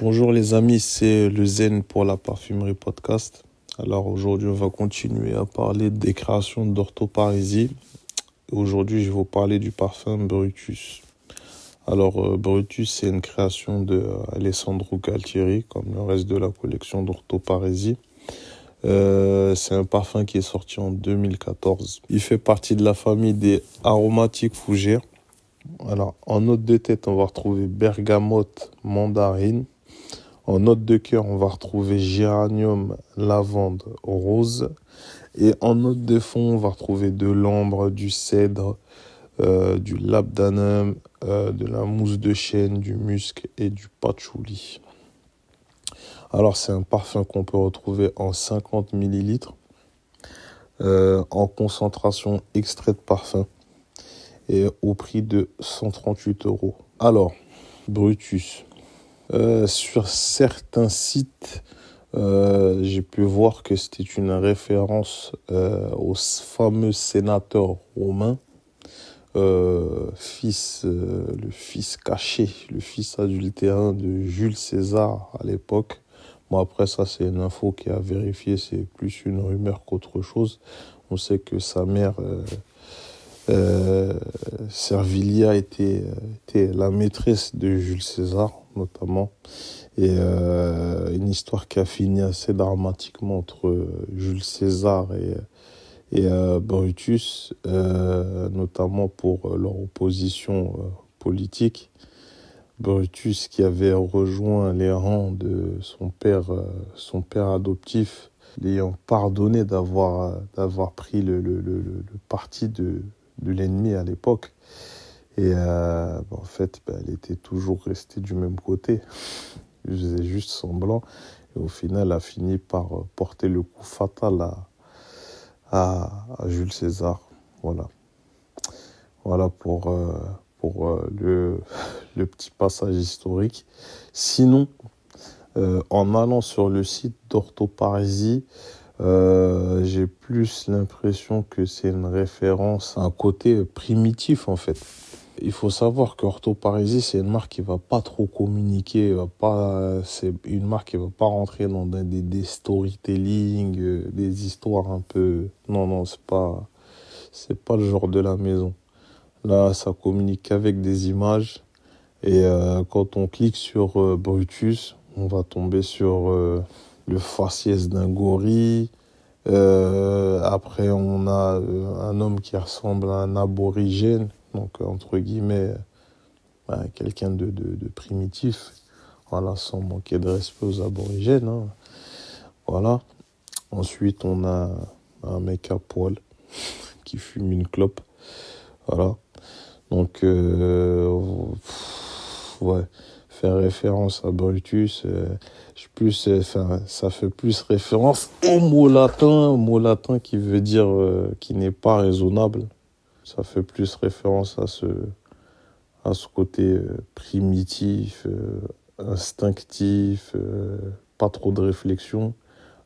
Bonjour les amis, c'est le Zen pour la parfumerie podcast. Alors aujourd'hui, on va continuer à parler des créations d'orthoparisie. Aujourd'hui, je vais vous parler du parfum Brutus. Alors euh, Brutus, c'est une création de Alessandro Galtieri, comme le reste de la collection d'orthoparisie. Euh, c'est un parfum qui est sorti en 2014. Il fait partie de la famille des aromatiques fougères. Alors, en note de tête, on va retrouver bergamote, mandarine. En note de cœur, on va retrouver géranium, lavande, rose. Et en note de fond, on va retrouver de l'ambre, du cèdre, euh, du labdanum, euh, de la mousse de chêne, du musc et du patchouli. Alors c'est un parfum qu'on peut retrouver en 50 millilitres euh, en concentration extrait de parfum et au prix de 138 euros. Alors, Brutus. Euh, sur certains sites, euh, j'ai pu voir que c'était une référence au fameux sénateur romain, fils, le fils caché, le fils adultérin de Jules César à l'époque. Bon, après, ça, c'est une info qui a vérifié, c'est plus une rumeur qu'autre chose. On sait que sa mère, euh, euh, Servilia, était, était la maîtresse de Jules César, notamment. Et euh, une histoire qui a fini assez dramatiquement entre Jules César et, et Brutus, notamment pour leur opposition politique. Brutus qui avait rejoint les rangs de son père, euh, son père adoptif, l'ayant pardonné d'avoir d'avoir pris le, le, le, le, parti de, de l'ennemi à l'époque. Et euh, en fait, bah, elle était toujours restée du même côté. Je faisais juste semblant. Et au final, elle a fini par euh, porter le coup fatal à, à, Jules César. Voilà. Voilà pour, euh, pour le, le, petit passage historique. Sinon, en allant sur le site d'orthoparisie, euh, j'ai plus l'impression que c'est une référence à un côté primitif en fait. Il faut savoir qu'Orthoparisie, c'est une marque qui va pas trop communiquer, va pas, c'est une marque qui va pas rentrer dans des, storytelling, euh, des histoires un peu, non, non, c'est pas, c'est pas le genre de la maison. Là, ça communique avec des images. Et euh, quand on clique sur Brutus, on va tomber sur le faciès d'un gorille. Euh, après, on a euh, un homme qui ressemble à un aborigène, donc entre guillemets, quelqu'un de, de, primitif. Voilà, sans manquer de respect aux aborigènes. Hein. Voilà. Ensuite, on a un mec à poil qui fume une clope. Voilà. Donc, euh, ouais, faire référence à Brutus, euh, plus, enfin, ça fait plus référence au mot latin, mot latin qui veut dire euh, qui n'est pas raisonnable. Ça fait plus référence à ce, à ce côté euh, primitif, euh, instinctif, euh, pas trop de réflexion.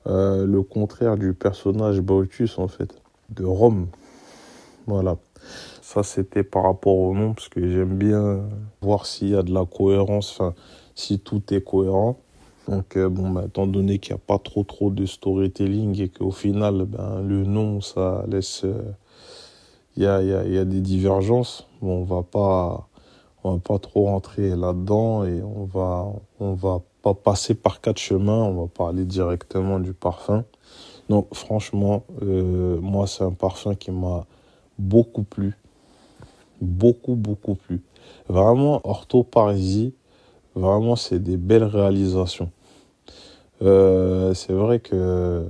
le contraire du personnage Brutus, en fait, de Rome. Voilà. Ça, c'était par rapport au nom, parce que j'aime bien voir s'il y a de la cohérence, enfin, si tout est cohérent. Donc, euh, bon, bah, étant donné qu'il n'y a pas trop trop de storytelling et qu'au final, ben, le nom, ça laisse. Euh, il y, a, y, a, y a des divergences. Bon, on va pas, on va pas trop rentrer là-dedans et on va, on va pas passer par quatre chemins. On va parler directement du parfum. Donc, franchement, euh, moi, c'est un parfum qui m'a beaucoup plu beaucoup, beaucoup plus. Vraiment, orthoparisie, vraiment, c'est des belles réalisations. Euh, c'est vrai que,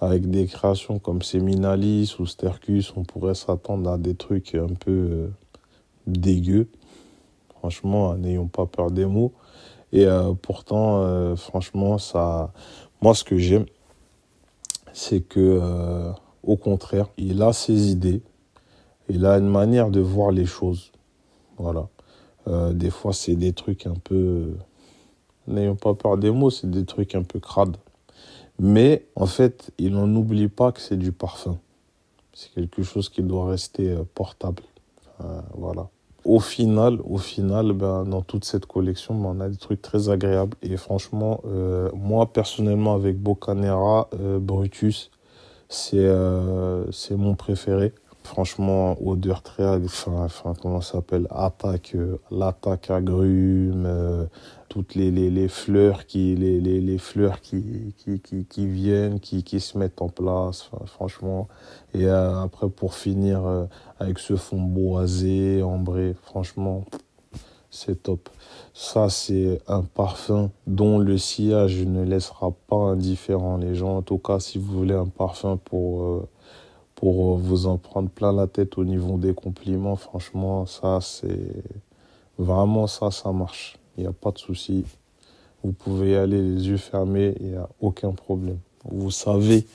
avec des créations comme Seminalis ou Stercus, on pourrait s'attendre à des trucs un peu euh, dégueux. Franchement, n'ayons pas peur des mots. Et euh, pourtant, euh, franchement, ça, moi, ce que j'aime, c'est que, au contraire, il a ses idées, il a une manière de voir les choses. Voilà. Euh, des fois, c'est des trucs un peu. N'ayons pas peur des mots, c'est des trucs un peu crades. Mais en fait, il n'en oublie pas que c'est du parfum. C'est quelque chose qui doit rester euh, portable. Euh, voilà. au final, au final, ben, dans toute cette collection, ben, on a des trucs très agréables. Et franchement, moi, personnellement, avec Bocanera, Brutus, c'est c'est mon préféré. Franchement, odeur très, enfin, enfin comment ça s'appelle, attaque, l'attaque agrume, toutes les, les, les, fleurs qui les, les, les fleurs qui, qui, qui, qui, viennent qui, qui se mettent en place franchement et euh, après pour finir euh, avec ce fond boisé ambré franchement c'est top ça c'est un parfum dont le sillage ne laissera pas indifférent les gens en tout cas si vous voulez un parfum pour euh, pour vous en prendre plein la tête au niveau des compliments franchement ça c'est vraiment ça ça marche il n'y a pas de souci. Vous pouvez y aller les yeux fermés, il n'y a aucun problème. Vous savez,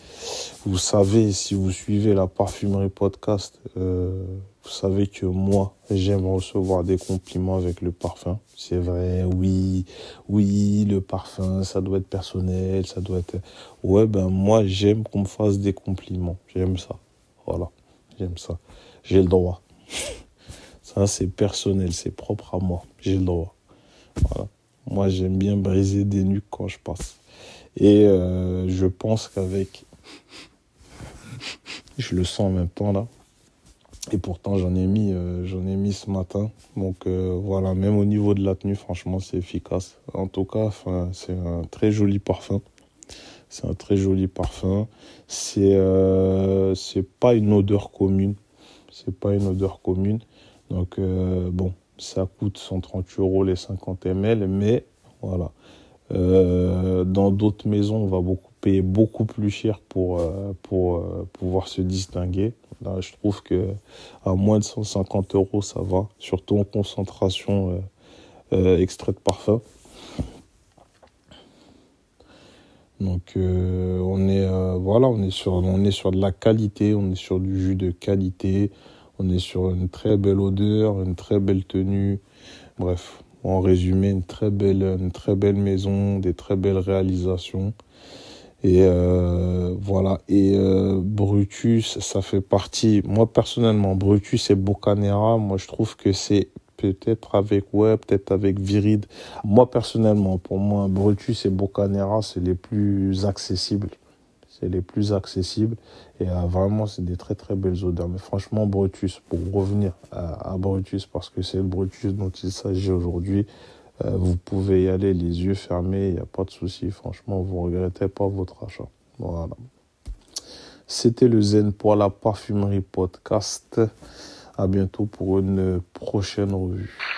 vous savez, si vous suivez la parfumerie podcast, euh, vous savez que moi, j'aime recevoir des compliments avec le parfum. C'est vrai, oui, oui, le parfum, ça doit être personnel, ça doit être. Ouais, ben moi, j'aime qu'on me fasse des compliments. J'aime ça. Voilà, j'aime ça. J'ai le droit. Ça, c'est personnel, c'est propre à moi. J'ai le droit. Voilà. Moi, j'aime bien briser des nuques quand je passe. Et euh, je pense qu'avec. je le sens en même temps là. Et pourtant, j'en ai mis, euh, j'en ai mis ce matin. Donc euh, voilà, même au niveau de la tenue, franchement, c'est efficace. En tout cas, c'est un très joli parfum. C'est un très joli parfum. C'est c'est pas une odeur commune. C'est pas une odeur commune. Donc bon, ça coûte 130 euros les 50 ml, mais voilà. Euh, dans d'autres maisons, on va beaucoup payer beaucoup plus cher pour, euh, pour euh, pouvoir se distinguer. Là, je trouve que à moins de 150 euros, ça va, surtout en concentration extrait de parfum. Donc on est voilà, on est sur on est sur de la qualité, on est sur du jus de qualité. On est sur une très belle odeur, une très belle tenue. Bref, en résumé, une très belle, maison, des très belles réalisations. Et euh, voilà. Et euh, Brutus, ça fait partie. Moi personnellement, Brutus et Bocanera, moi je trouve que c'est peut-être avec ouais, peut-être avec Viride. Moi personnellement, pour moi, Brutus et Bocanera, c'est les plus accessibles les plus accessibles et euh, vraiment c'est des très très belles odeurs. Mais franchement Brutus, pour revenir à, Brutus parce que c'est le Brutus dont il s'agit aujourd'hui, euh, vous pouvez y aller les yeux fermés, il n'y a pas de souci. Franchement, vous ne regrettez pas votre achat. Voilà. C'était le Zen pour la parfumerie podcast. À bientôt pour une prochaine revue.